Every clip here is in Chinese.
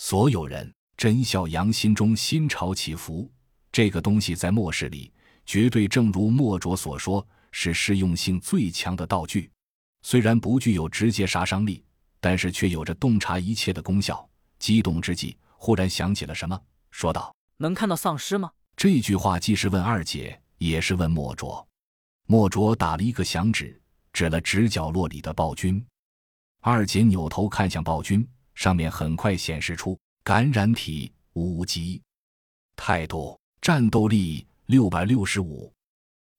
所有人，真孝阳心中心潮起伏。这个东西在末世里，绝对正如墨卓所说，是适用性最强的道具。虽然不具有直接杀伤力，但是却有着洞察一切的功效。激动之际，忽然想起了什么，说道：“能看到丧尸吗？”这句话既是问二姐，也是问墨卓。墨卓打了一个响指，指了指角落里的暴君。二姐扭头看向暴君，上面很快显示出感染体五级，态度战斗力六百六十五，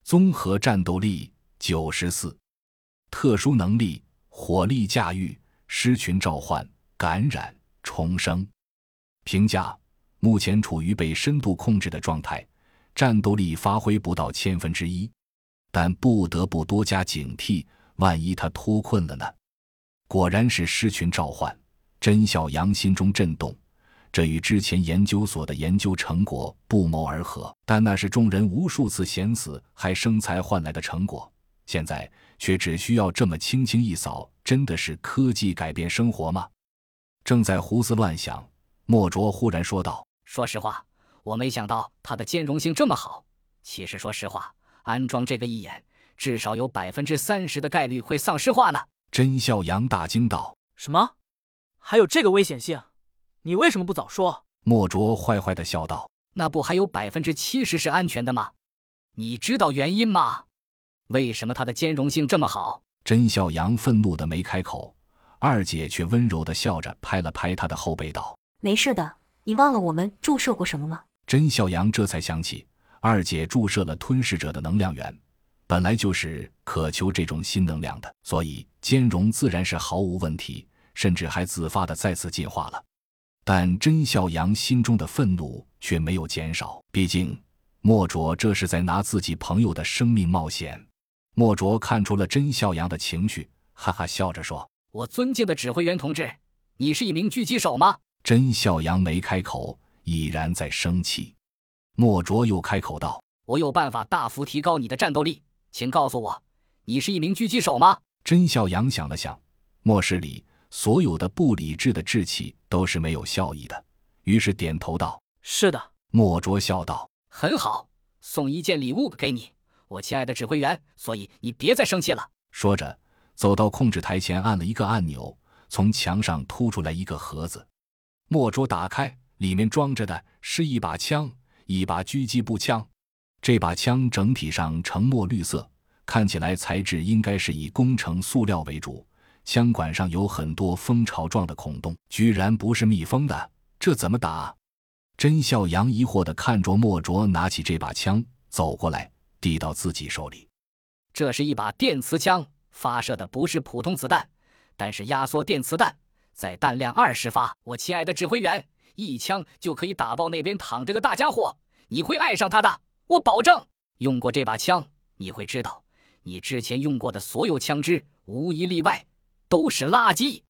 综合战斗力九十四，特殊能力火力驾驭、狮群召唤、感染、重生。评价：目前处于被深度控制的状态，战斗力发挥不到千分之一，但不得不多加警惕，万一他脱困了呢？果然是狮群召唤，甄小阳心中震动。这与之前研究所的研究成果不谋而合，但那是众人无数次险死还生财换来的成果，现在却只需要这么轻轻一扫。真的是科技改变生活吗？正在胡思乱想，莫卓忽然说道：“说实话，我没想到它的兼容性这么好。其实，说实话，安装这个一眼，至少有百分之三十的概率会丧尸化呢。”甄孝阳大惊道：“什么？还有这个危险性？你为什么不早说？”莫卓坏坏的笑道：“那不还有百分之七十是安全的吗？你知道原因吗？为什么它的兼容性这么好？”甄孝阳愤怒的没开口，二姐却温柔的笑着拍了拍他的后背道：“没事的，你忘了我们注射过什么吗？”甄孝阳这才想起，二姐注射了吞噬者的能量源。本来就是渴求这种新能量的，所以兼容自然是毫无问题，甚至还自发的再次进化了。但甄孝阳心中的愤怒却没有减少，毕竟莫卓这是在拿自己朋友的生命冒险。莫卓看出了甄孝阳的情绪，哈哈笑着说：“我尊敬的指挥员同志，你是一名狙击手吗？”甄孝阳没开口，已然在生气。莫卓又开口道：“我有办法大幅提高你的战斗力。”请告诉我，你是一名狙击手吗？甄孝阳想了想，末世里所有的不理智的志气都是没有效益的，于是点头道：“是的。”莫卓笑道：“很好，送一件礼物给你，我亲爱的指挥员。所以你别再生气了。”说着，走到控制台前，按了一个按钮，从墙上凸出来一个盒子。莫卓打开，里面装着的是一把枪，一把狙击步枪。这把枪整体上呈墨绿色，看起来材质应该是以工程塑料为主。枪管上有很多蜂巢状的孔洞，居然不是密封的，这怎么打？甄孝阳疑惑地看着莫卓拿起这把枪，走过来递到自己手里。这是一把电磁枪，发射的不是普通子弹，但是压缩电磁弹，在弹量二十发，我亲爱的指挥员，一枪就可以打爆那边躺着个大家伙，你会爱上他的。我保证，用过这把枪，你会知道，你之前用过的所有枪支，无一例外都是垃圾。